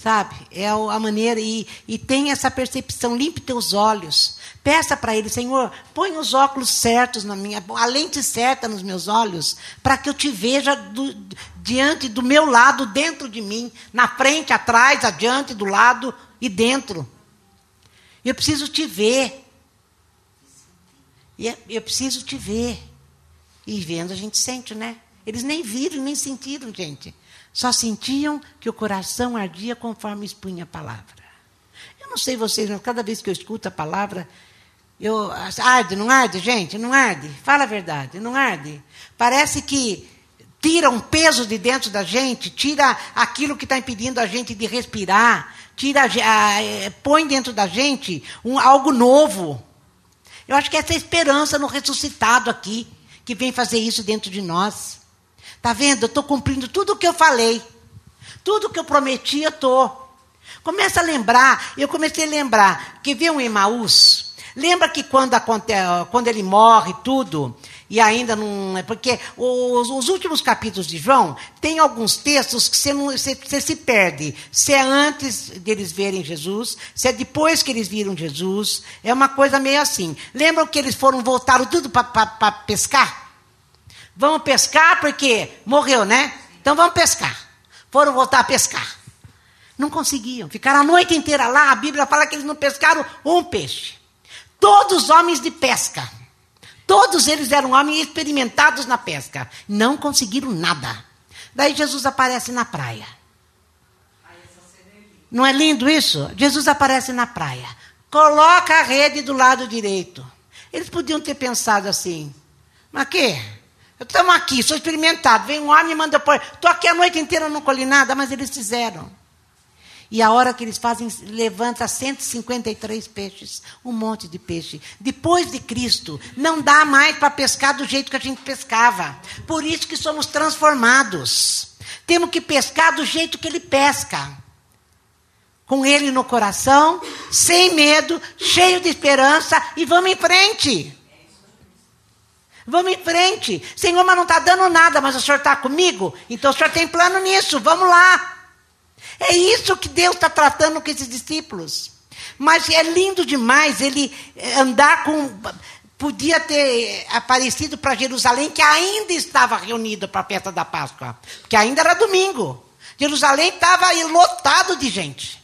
Sabe? É a maneira, e, e tem essa percepção, limpe teus olhos. Peça para ele, Senhor, põe os óculos certos na minha, a lente certa nos meus olhos, para que eu te veja do, diante do meu lado, dentro de mim, na frente, atrás, adiante, do lado e dentro. Eu preciso te ver. É, eu preciso te ver. E vendo a gente sente, né? Eles nem viram, nem sentiram, gente. Só sentiam que o coração ardia conforme expunha a palavra. Eu não sei vocês, mas cada vez que eu escuto a palavra, eu arde, não arde, gente, não arde. Fala a verdade, não arde. Parece que tira um peso de dentro da gente, tira aquilo que está impedindo a gente de respirar, tira, a, é, põe dentro da gente um, algo novo. Eu acho que essa é a esperança no ressuscitado aqui, que vem fazer isso dentro de nós. Está vendo? Eu estou cumprindo tudo o que eu falei. Tudo o que eu prometi, eu estou. Começa a lembrar. Eu comecei a lembrar que viu um Emaús. Lembra que quando, quando ele morre, tudo, e ainda não. É porque os, os, últimos capítulos de João tem alguns textos que você, não, você, você, se perde. Se é antes deles verem Jesus, se é depois que eles viram Jesus. É uma coisa meio assim. Lembram que eles foram, voltaram tudo para pescar? Vamos pescar porque morreu, né? Então vamos pescar. Foram voltar a pescar. Não conseguiam. Ficaram a noite inteira lá. A Bíblia fala que eles não pescaram um peixe. Todos homens de pesca. Todos eles eram homens experimentados na pesca. Não conseguiram nada. Daí Jesus aparece na praia. Não é lindo isso? Jesus aparece na praia. Coloca a rede do lado direito. Eles podiam ter pensado assim: mas que? Estamos aqui, sou experimentado. Vem um homem e manda pôr. Estou aqui a noite inteira, não colhi nada, mas eles fizeram. E a hora que eles fazem, levanta 153 peixes, um monte de peixe. Depois de Cristo, não dá mais para pescar do jeito que a gente pescava. Por isso que somos transformados. Temos que pescar do jeito que ele pesca. Com ele no coração, sem medo, cheio de esperança e vamos em frente. Vamos em frente. Senhor, mas não está dando nada, mas o Senhor está comigo? Então o Senhor tem plano nisso, vamos lá. É isso que Deus está tratando com esses discípulos. Mas é lindo demais ele eh, andar com. Podia ter aparecido para Jerusalém, que ainda estava reunido para a festa da Páscoa, porque ainda era domingo. Jerusalém estava lotado de gente.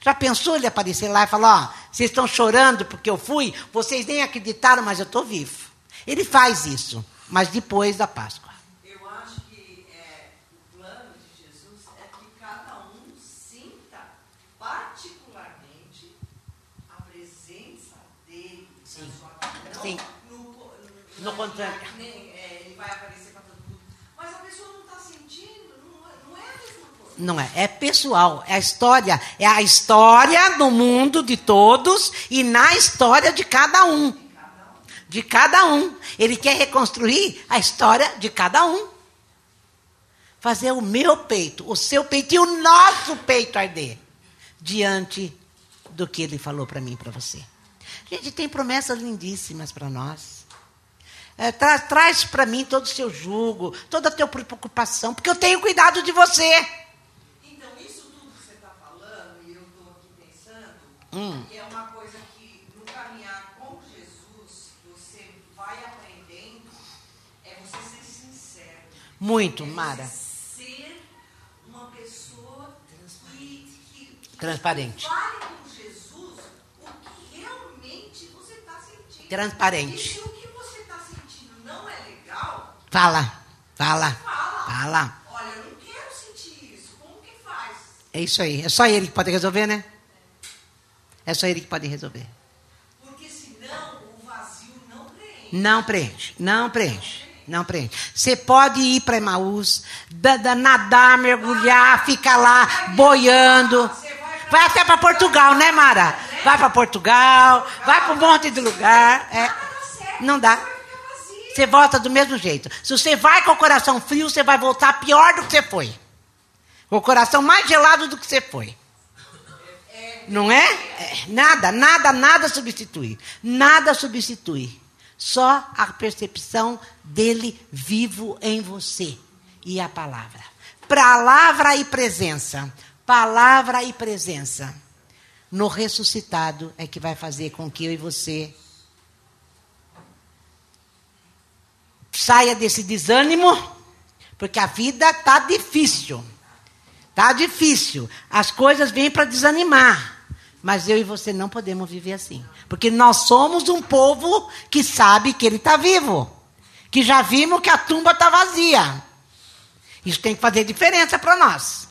Já pensou ele aparecer lá e falar: Ó, vocês estão chorando porque eu fui, vocês nem acreditaram, mas eu estou vivo. Ele faz isso, mas depois da Páscoa. Eu acho que é, o plano de Jesus é que cada um sinta particularmente a presença dele Sim. na sua vida. Sim. No, no, no contrário. É, ele vai aparecer para todo mundo. Mas a pessoa não está sentindo, não, é, não é a mesma coisa. Não é, é pessoal, é a história, é a história no mundo de todos e na história de cada um de cada um. Ele quer reconstruir a história de cada um. Fazer o meu peito, o seu peito e o nosso peito arder diante do que ele falou para mim e para você. Gente, tem promessas lindíssimas para nós. É, tra traz para mim todo o seu jugo, toda a tua preocupação, porque eu tenho cuidado de você. Então, isso tudo que você está falando, e eu estou aqui pensando, Hum. é uma coisa que no caminhar com Jesus, você vai aprendendo, é você ser sincero. Muito, Mara. Ser uma pessoa que, que, que Transparente. fale com Jesus o que realmente você está sentindo. Transparente. E se o que você está sentindo não é legal, Fala, fala, fala. fala. Olha, eu não quero sentir isso. Como que faz? É isso aí. É só ele que pode resolver, né? É só ele que pode resolver. Porque senão o vazio não preenche. Não preenche, não preenche, não preenche. Você pode ir para Emaús, da- da- nadar, mergulhar, ficar lá boiando. Vai até para Portugal, né, Mara? Vai para Portugal, vai para um monte de lugar. É, não dá. Vazio. Você volta do mesmo jeito. Se você vai com o coração frio, você vai voltar pior do que você foi. Com o coração mais gelado do que você foi. Não é? É, Nada, nada, nada substitui. Nada substitui. Só a percepção dele vivo em você. E a palavra. Palavra e presença. Palavra e presença. No ressuscitado é que vai fazer com que eu e você saia desse desânimo, porque a vida está difícil. Está difícil. As coisas vêm para desanimar. Mas eu e você não podemos viver assim. Porque nós somos um povo que sabe que ele está vivo. Que já vimos que a tumba está vazia. Isso tem que fazer diferença para nós.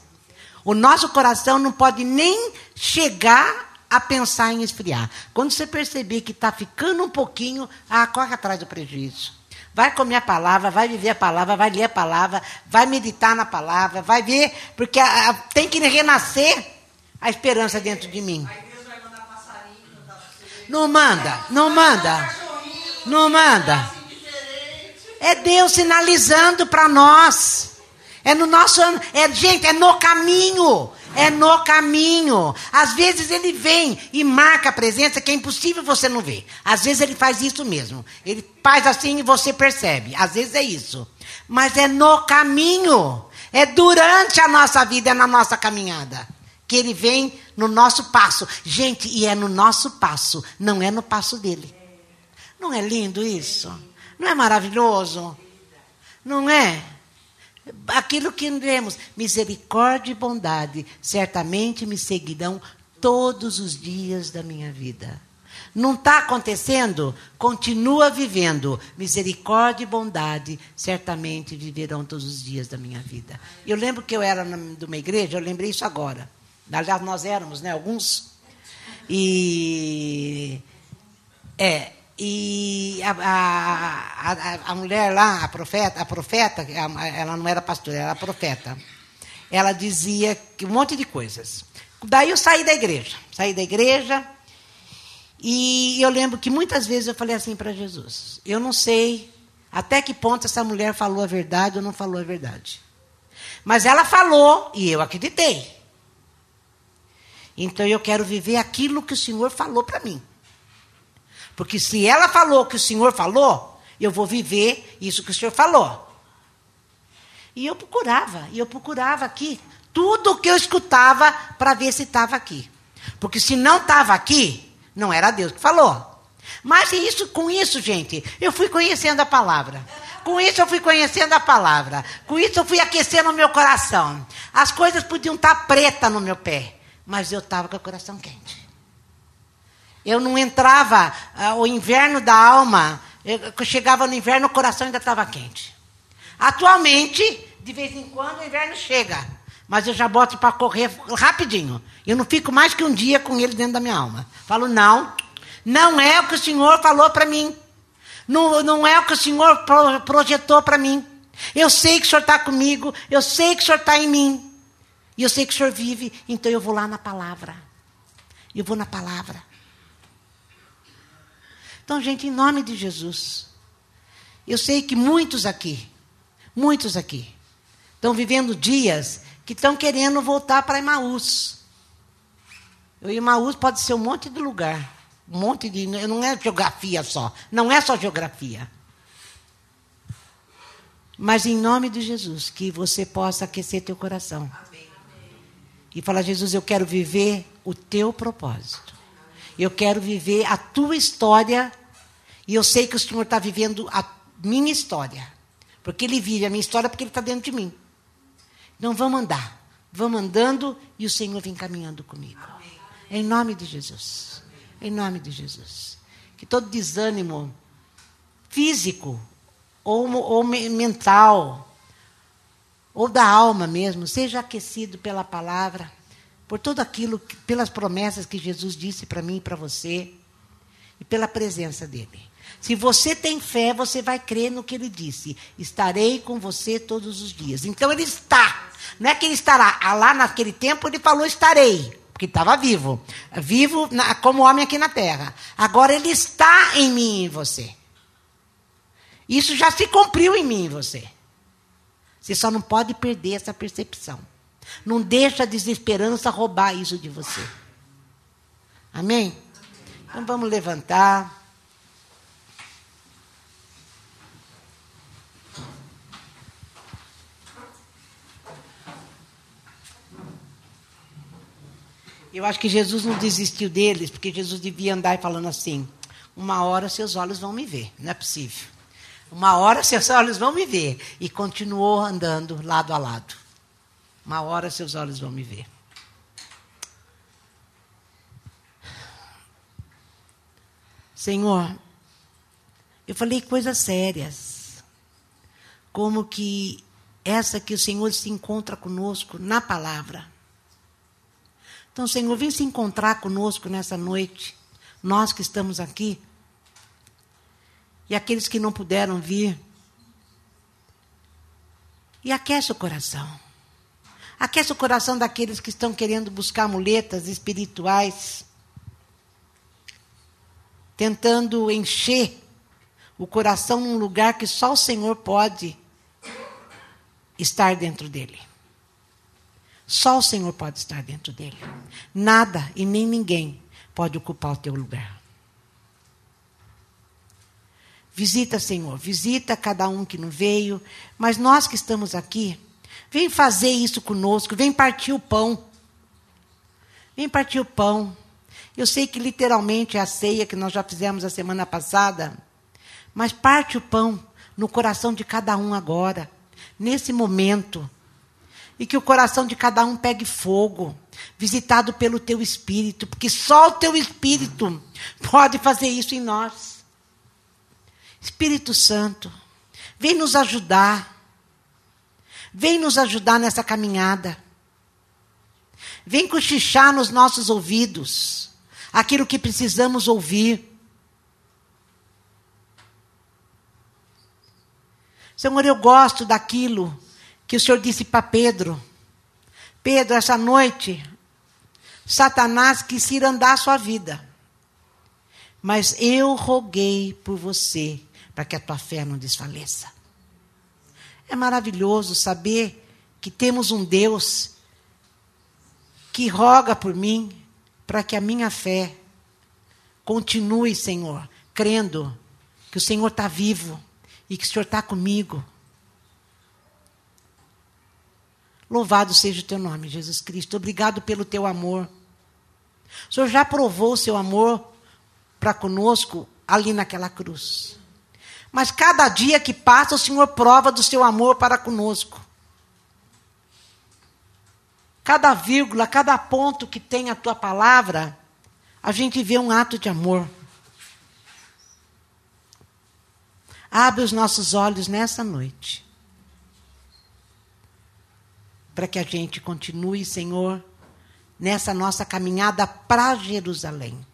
O nosso coração não pode nem chegar a pensar em esfriar. Quando você perceber que está ficando um pouquinho, ah, corre atrás do prejuízo. Vai comer a palavra, vai viver a palavra, vai ler a palavra, vai meditar na palavra, vai ver, porque a- a- tem que renascer a esperança dentro de mim. Não manda, não manda, não manda. É Deus sinalizando para nós. É no nosso, é gente, é no caminho. É no caminho. Às vezes ele vem e marca a presença que é impossível você não ver. Às vezes ele faz isso mesmo. Ele faz assim e você percebe. Às vezes é isso. Mas é no caminho. É durante a nossa vida, é na nossa caminhada. Que ele vem no nosso passo. Gente, e é no nosso passo, não é no passo dele. Não é lindo isso? Não é maravilhoso? Não é? Aquilo que lemos, misericórdia e bondade, certamente me seguirão todos os dias da minha vida. Não está acontecendo? Continua vivendo. Misericórdia e bondade certamente viverão todos os dias da minha vida. Eu lembro que eu era de uma igreja, eu lembrei isso agora. Aliás, nós éramos, né? Alguns. E. É. E a, a, a, a mulher lá, a profeta, a profeta, ela não era pastora, era profeta. Ela dizia um monte de coisas. Daí eu saí da igreja. Saí da igreja. E eu lembro que muitas vezes eu falei assim para Jesus: Eu não sei até que ponto essa mulher falou a verdade ou não falou a verdade. Mas ela falou e eu acreditei. Então eu quero viver aquilo que o Senhor falou para mim. Porque se ela falou o que o Senhor falou, eu vou viver isso que o Senhor falou. E eu procurava, e eu procurava aqui tudo o que eu escutava para ver se estava aqui. Porque se não estava aqui, não era Deus que falou. Mas isso, com isso, gente, eu fui conhecendo a palavra. Com isso eu fui conhecendo a palavra. Com isso eu fui aquecendo o meu coração. As coisas podiam estar pretas no meu pé, mas eu estava com o coração quente. Eu não entrava, ah, o inverno da alma, eu, chegava no inverno, o coração ainda estava quente. Atualmente, de vez em quando, o inverno chega, mas eu já boto para correr rapidinho. Eu não fico mais que um dia com ele dentro da minha alma. Falo, não, não é o que o Senhor falou para mim. Não, não é o que o Senhor pro- projetou para mim. Eu sei que o Senhor está comigo, eu sei que o Senhor está em mim. E eu sei que o Senhor vive, então eu vou lá na palavra. Eu vou na palavra. Então, gente, em nome de Jesus, eu sei que muitos aqui, muitos aqui, estão vivendo dias que estão querendo voltar para Emaús. O Emaús pode ser um monte de lugar um monte de. Não é geografia só. Não é só geografia. Mas em nome de Jesus, que você possa aquecer teu coração. Amém. E falar, Jesus, eu quero viver o teu propósito. Eu quero viver a tua história. E eu sei que o Senhor está vivendo a minha história. Porque Ele vive a minha história porque Ele está dentro de mim. Então vamos andar. Vamos andando e o Senhor vem caminhando comigo. Em nome de Jesus. Em nome de Jesus. Que todo desânimo físico ou, ou mental ou da alma mesmo seja aquecido pela palavra, por tudo aquilo, pelas promessas que Jesus disse para mim e para você e pela presença dele. Se você tem fé, você vai crer no que ele disse. Estarei com você todos os dias. Então ele está. Não é que ele estará. Ah, lá naquele tempo ele falou estarei, porque estava vivo. Vivo como homem aqui na terra. Agora ele está em mim e em você. Isso já se cumpriu em mim e você. Você só não pode perder essa percepção. Não deixa a desesperança roubar isso de você. Amém? Então vamos levantar. Eu acho que Jesus não desistiu deles, porque Jesus devia andar falando assim: uma hora seus olhos vão me ver, não é possível. Uma hora seus olhos vão me ver. E continuou andando lado a lado. Uma hora seus olhos vão me ver. Senhor, eu falei coisas sérias, como que essa que o Senhor se encontra conosco na palavra. Então, Senhor, vem se encontrar conosco nessa noite, nós que estamos aqui, e aqueles que não puderam vir. E aquece o coração. Aquece o coração daqueles que estão querendo buscar muletas espirituais, tentando encher o coração num lugar que só o Senhor pode estar dentro dele. Só o Senhor pode estar dentro dele. Nada e nem ninguém pode ocupar o teu lugar. Visita, Senhor, visita cada um que não veio, mas nós que estamos aqui, vem fazer isso conosco, vem partir o pão. Vem partir o pão. Eu sei que literalmente é a ceia que nós já fizemos a semana passada, mas parte o pão no coração de cada um agora, nesse momento e que o coração de cada um pegue fogo, visitado pelo teu espírito, porque só o teu espírito pode fazer isso em nós. Espírito Santo, vem nos ajudar. Vem nos ajudar nessa caminhada. Vem cochichar nos nossos ouvidos aquilo que precisamos ouvir. Senhor, eu gosto daquilo que o Senhor disse para Pedro: Pedro, essa noite, Satanás quis ir andar a sua vida. Mas eu roguei por você, para que a tua fé não desfaleça. É maravilhoso saber que temos um Deus que roga por mim, para que a minha fé continue, Senhor, crendo que o Senhor está vivo e que o Senhor está comigo Louvado seja o teu nome, Jesus Cristo. Obrigado pelo teu amor. O Senhor já provou o seu amor para conosco ali naquela cruz. Mas cada dia que passa, o Senhor prova do seu amor para conosco. Cada vírgula, cada ponto que tem a tua palavra, a gente vê um ato de amor. Abre os nossos olhos nessa noite para que a gente continue, Senhor, nessa nossa caminhada para Jerusalém.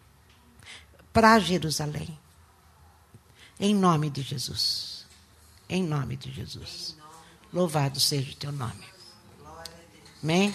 Para Jerusalém. Em nome de Jesus. Em nome de Jesus. Louvado seja o teu nome. Amém?